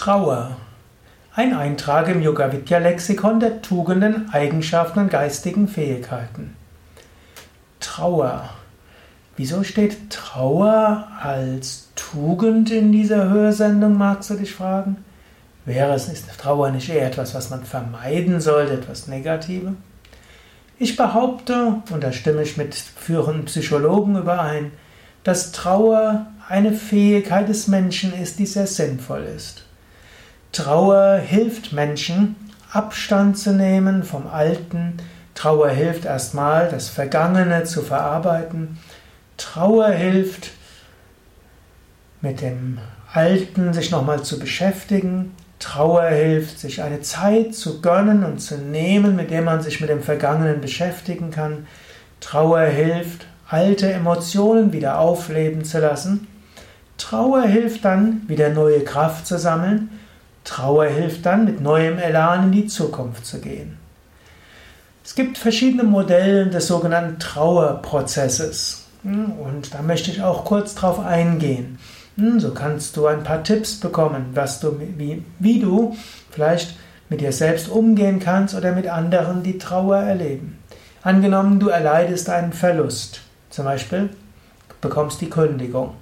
Trauer. Ein Eintrag im Yoga Vidya Lexikon der Tugenden, Eigenschaften und geistigen Fähigkeiten. Trauer. Wieso steht Trauer als Tugend in dieser Hörsendung, magst du dich fragen? Wäre es ist Trauer nicht eher etwas, was man vermeiden sollte, etwas Negatives? Ich behaupte, und da stimme ich mit führenden Psychologen überein, dass Trauer eine Fähigkeit des Menschen ist, die sehr sinnvoll ist. Trauer hilft Menschen, Abstand zu nehmen vom Alten. Trauer hilft erstmal, das Vergangene zu verarbeiten. Trauer hilft, mit dem Alten sich nochmal zu beschäftigen. Trauer hilft, sich eine Zeit zu gönnen und zu nehmen, mit der man sich mit dem Vergangenen beschäftigen kann. Trauer hilft, alte Emotionen wieder aufleben zu lassen. Trauer hilft dann, wieder neue Kraft zu sammeln. Trauer hilft dann, mit neuem Elan in die Zukunft zu gehen. Es gibt verschiedene Modelle des sogenannten Trauerprozesses. Hm, und da möchte ich auch kurz drauf eingehen. Hm, so kannst du ein paar Tipps bekommen, was du, wie, wie du vielleicht mit dir selbst umgehen kannst oder mit anderen, die Trauer erleben. Angenommen, du erleidest einen Verlust. Zum Beispiel bekommst die Kündigung.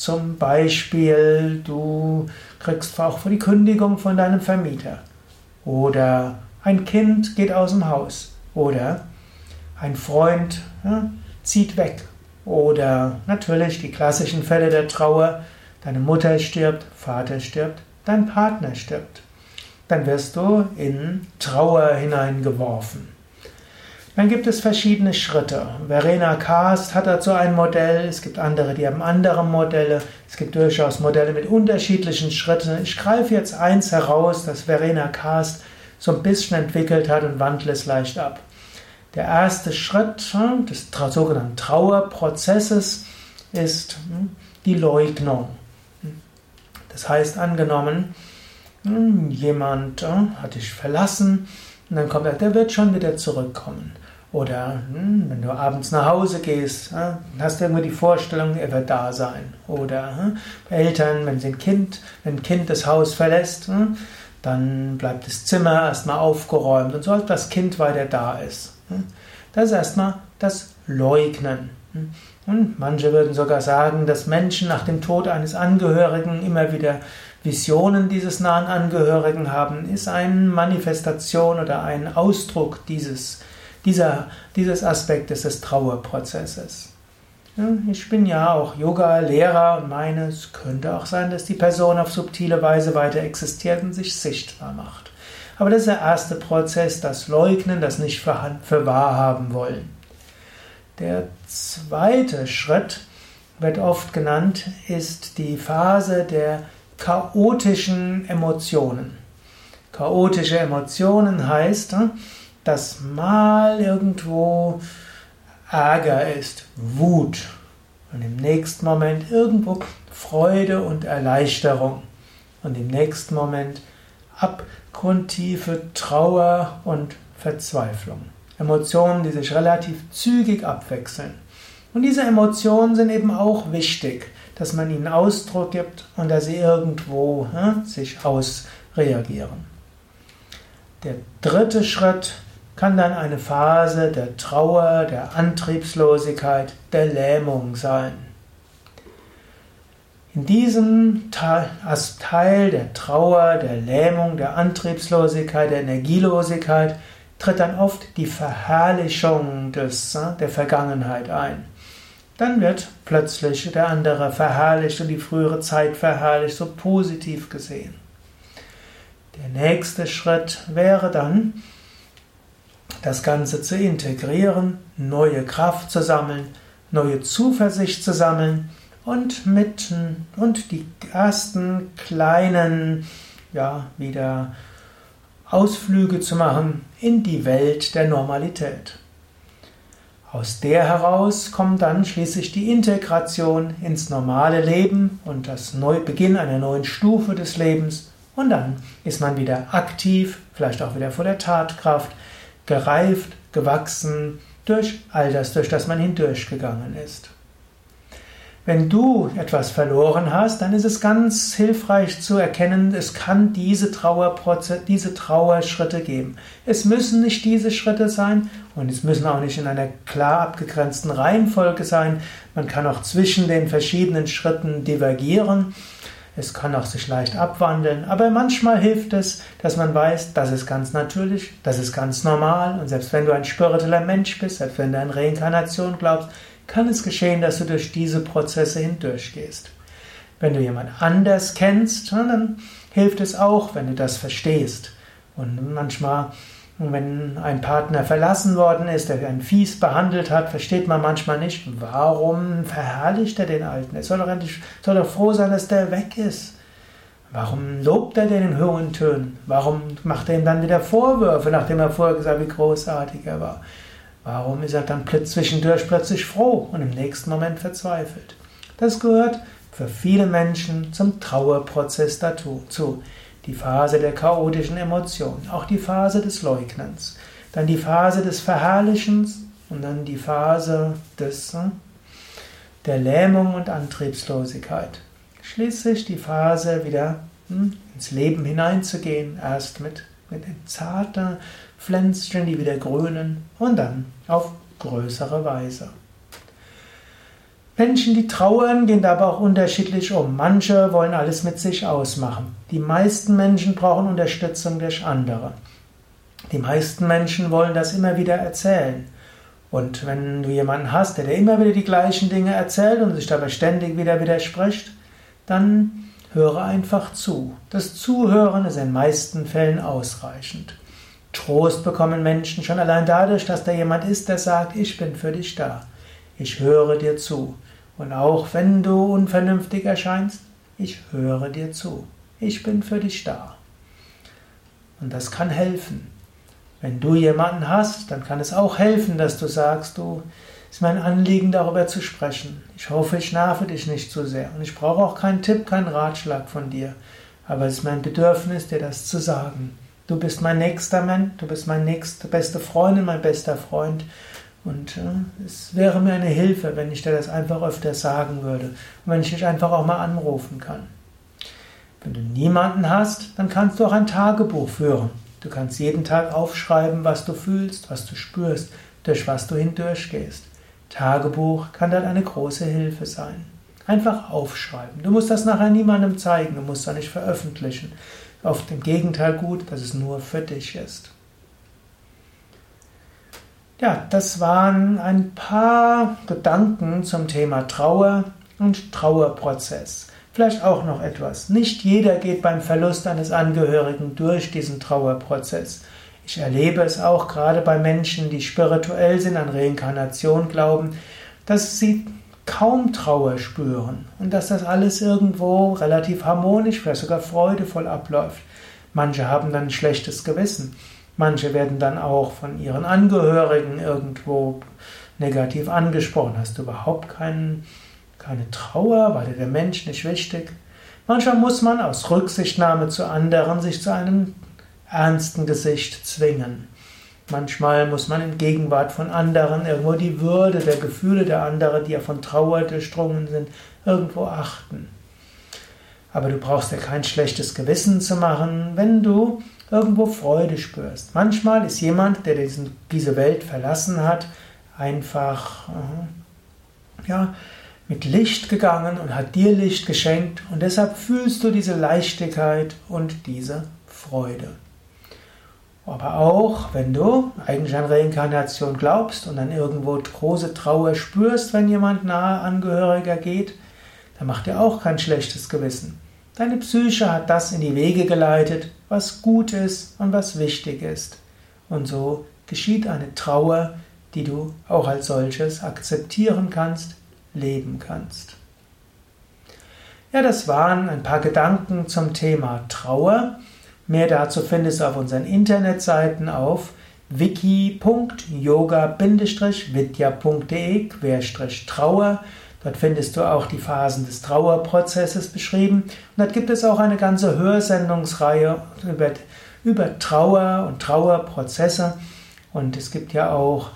Zum Beispiel, du kriegst auch für die Kündigung von deinem Vermieter. Oder ein Kind geht aus dem Haus. Oder ein Freund ja, zieht weg. Oder natürlich die klassischen Fälle der Trauer. Deine Mutter stirbt, Vater stirbt, dein Partner stirbt. Dann wirst du in Trauer hineingeworfen. Dann gibt es verschiedene Schritte. Verena Kast hat dazu ein Modell, es gibt andere, die haben andere Modelle, es gibt durchaus Modelle mit unterschiedlichen Schritten. Ich greife jetzt eins heraus, das Verena Kast so ein bisschen entwickelt hat und wandle es leicht ab. Der erste Schritt hm, des sogenannten Trauerprozesses ist hm, die Leugnung. Das heißt, angenommen, hm, jemand hat dich verlassen, und dann kommt er, der wird schon wieder zurückkommen. Oder hm, wenn du abends nach Hause gehst, hm, hast du irgendwie die Vorstellung, er wird da sein. Oder hm, Eltern, wenn sie ein Kind, wenn ein Kind das Haus verlässt, hm, dann bleibt das Zimmer erstmal aufgeräumt und so, als das Kind weiter da ist. Hm. Das ist erstmal das Leugnen. Hm. Und manche würden sogar sagen, dass Menschen nach dem Tod eines Angehörigen immer wieder Visionen dieses nahen Angehörigen haben, ist eine Manifestation oder ein Ausdruck dieses dieser, dieses Aspektes des Trauerprozesses. Ich bin ja auch Yoga-Lehrer und meine, es könnte auch sein, dass die Person auf subtile Weise weiter existiert und sich sichtbar macht. Aber das ist der erste Prozess, das Leugnen, das nicht für, für wahr haben wollen. Der zweite Schritt wird oft genannt, ist die Phase der chaotischen Emotionen. Chaotische Emotionen heißt, dass mal irgendwo Ärger ist, Wut und im nächsten Moment irgendwo Freude und Erleichterung und im nächsten Moment abgrundtiefe Trauer und Verzweiflung. Emotionen, die sich relativ zügig abwechseln. Und diese Emotionen sind eben auch wichtig, dass man ihnen Ausdruck gibt und dass sie irgendwo hm, sich ausreagieren. Der dritte Schritt kann dann eine Phase der Trauer, der Antriebslosigkeit, der Lähmung sein. In diesem Teil der Trauer, der Lähmung, der Antriebslosigkeit, der Energielosigkeit tritt dann oft die Verherrlichung des, äh, der Vergangenheit ein. Dann wird plötzlich der andere verherrlicht und die frühere Zeit verherrlicht, so positiv gesehen. Der nächste Schritt wäre dann, das Ganze zu integrieren, neue Kraft zu sammeln, neue Zuversicht zu sammeln und mit und die ersten kleinen ja wieder Ausflüge zu machen in die Welt der Normalität. Aus der heraus kommt dann schließlich die Integration ins normale Leben und das Neubeginn einer neuen Stufe des Lebens und dann ist man wieder aktiv, vielleicht auch wieder vor der Tatkraft, gereift, gewachsen durch all das, durch das man hindurchgegangen ist. Wenn du etwas verloren hast, dann ist es ganz hilfreich zu erkennen, es kann diese Trauerprozess, diese Trauerschritte geben. Es müssen nicht diese Schritte sein und es müssen auch nicht in einer klar abgegrenzten Reihenfolge sein. Man kann auch zwischen den verschiedenen Schritten divergieren. Es kann auch sich leicht abwandeln, aber manchmal hilft es, dass man weiß, das ist ganz natürlich, das ist ganz normal und selbst wenn du ein spiritueller Mensch bist, selbst wenn du an Reinkarnation glaubst, kann es geschehen, dass du durch diese Prozesse hindurchgehst. Wenn du jemand anders kennst, dann hilft es auch, wenn du das verstehst. Und manchmal, wenn ein Partner verlassen worden ist, der einen fies behandelt hat, versteht man manchmal nicht, warum verherrlicht er den Alten? Er soll doch, endlich, soll doch froh sein, dass der weg ist. Warum lobt er den in hohen Tönen? Warum macht er ihm dann wieder Vorwürfe, nachdem er vorher gesagt hat, wie großartig er war? Warum ist er dann zwischendurch plötzlich froh und im nächsten Moment verzweifelt? Das gehört für viele Menschen zum Trauerprozess dazu. Die Phase der chaotischen Emotionen, auch die Phase des Leugnens, dann die Phase des Verherrlichens und dann die Phase des, hm, der Lähmung und Antriebslosigkeit. Schließlich die Phase wieder hm, ins Leben hineinzugehen, erst mit, mit zarter Pflänzchen, die wieder grünen und dann auf größere Weise. Menschen, die trauern, gehen dabei auch unterschiedlich um. Manche wollen alles mit sich ausmachen. Die meisten Menschen brauchen Unterstützung durch andere. Die meisten Menschen wollen das immer wieder erzählen. Und wenn du jemanden hast, der dir immer wieder die gleichen Dinge erzählt und sich dabei ständig wieder widerspricht, dann höre einfach zu. Das Zuhören ist in den meisten Fällen ausreichend. Trost bekommen Menschen schon allein dadurch, dass da jemand ist, der sagt, ich bin für dich da. Ich höre dir zu. Und auch wenn du unvernünftig erscheinst, ich höre dir zu. Ich bin für dich da. Und das kann helfen. Wenn du jemanden hast, dann kann es auch helfen, dass du sagst, du, es ist mein Anliegen, darüber zu sprechen. Ich hoffe, ich nerve dich nicht zu sehr. Und ich brauche auch keinen Tipp, keinen Ratschlag von dir. Aber es ist mein Bedürfnis, dir das zu sagen. Du bist mein nächster Mann, du bist meine nächste beste Freundin, mein bester Freund. Und äh, es wäre mir eine Hilfe, wenn ich dir das einfach öfter sagen würde und wenn ich dich einfach auch mal anrufen kann. Wenn du niemanden hast, dann kannst du auch ein Tagebuch führen. Du kannst jeden Tag aufschreiben, was du fühlst, was du spürst, durch was du hindurchgehst. Tagebuch kann dann eine große Hilfe sein. Einfach aufschreiben. Du musst das nachher niemandem zeigen, du musst das nicht veröffentlichen. Oft im Gegenteil gut, dass es nur für dich ist. Ja, das waren ein paar Gedanken zum Thema Trauer und Trauerprozess. Vielleicht auch noch etwas. Nicht jeder geht beim Verlust eines Angehörigen durch diesen Trauerprozess. Ich erlebe es auch gerade bei Menschen, die spirituell sind, an Reinkarnation glauben, dass sie kaum Trauer spüren und dass das alles irgendwo relativ harmonisch, vielleicht sogar freudevoll abläuft. Manche haben dann ein schlechtes Gewissen. Manche werden dann auch von ihren Angehörigen irgendwo negativ angesprochen. Hast du überhaupt keinen, keine Trauer? War dir der Mensch nicht wichtig? Manchmal muss man aus Rücksichtnahme zu anderen sich zu einem ernsten Gesicht zwingen. Manchmal muss man in Gegenwart von anderen irgendwo die Würde der Gefühle der anderen, die ja von Trauer durchdrungen sind, irgendwo achten. Aber du brauchst dir kein schlechtes Gewissen zu machen, wenn du irgendwo Freude spürst. Manchmal ist jemand, der diesen, diese Welt verlassen hat, einfach äh, ja, mit Licht gegangen und hat dir Licht geschenkt und deshalb fühlst du diese Leichtigkeit und diese Freude. Aber auch wenn du eigentlich an Reinkarnation glaubst und dann irgendwo große Trauer spürst, wenn jemand nahe Angehöriger geht, dann macht dir auch kein schlechtes Gewissen. Deine Psyche hat das in die Wege geleitet, was gut ist und was wichtig ist. Und so geschieht eine Trauer, die du auch als solches akzeptieren kannst, leben kannst. Ja, das waren ein paar Gedanken zum Thema Trauer. Mehr dazu findest du auf unseren Internetseiten auf wiki.yoga-vidya.de-trauer. Dort findest du auch die Phasen des Trauerprozesses beschrieben. Und dort gibt es auch eine ganze Hörsendungsreihe über, über Trauer und Trauerprozesse. Und es gibt ja auch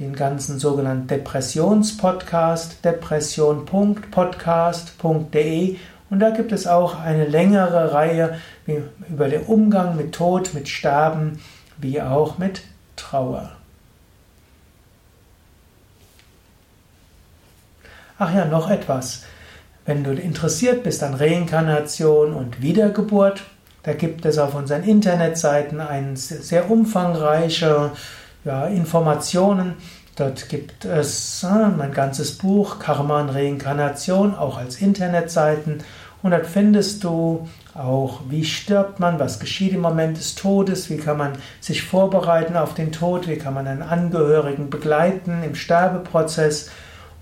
den ganzen sogenannten Depressionspodcast, depression.podcast.de und da gibt es auch eine längere Reihe über den Umgang mit Tod, mit Sterben, wie auch mit Trauer. Ach ja, noch etwas. Wenn du interessiert bist an Reinkarnation und Wiedergeburt, da gibt es auf unseren Internetseiten ein sehr umfangreiche ja, Informationen. Dort gibt es äh, mein ganzes Buch Karma und Reinkarnation, auch als Internetseiten. Und dort findest du auch, wie stirbt man, was geschieht im Moment des Todes, wie kann man sich vorbereiten auf den Tod, wie kann man einen Angehörigen begleiten im Sterbeprozess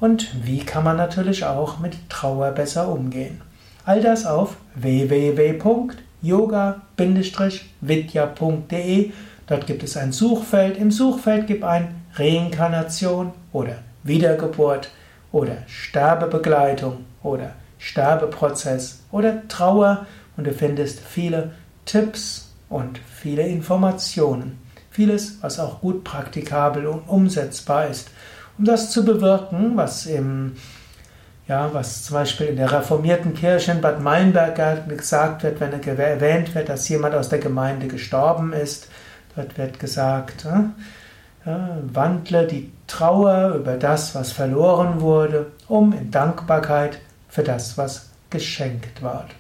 und wie kann man natürlich auch mit Trauer besser umgehen. All das auf www.yoga-vidya.de. Dort gibt es ein Suchfeld. Im Suchfeld gib ein Reinkarnation oder Wiedergeburt oder Sterbebegleitung oder Sterbeprozess oder Trauer und du findest viele Tipps und viele Informationen. Vieles, was auch gut praktikabel und umsetzbar ist. Um das zu bewirken, was im ja, was zum Beispiel in der reformierten Kirche in Bad Meinberg gesagt wird, wenn erwähnt wird, dass jemand aus der Gemeinde gestorben ist, dort wird gesagt, äh, wandle die Trauer über das, was verloren wurde, um in Dankbarkeit für das, was geschenkt ward.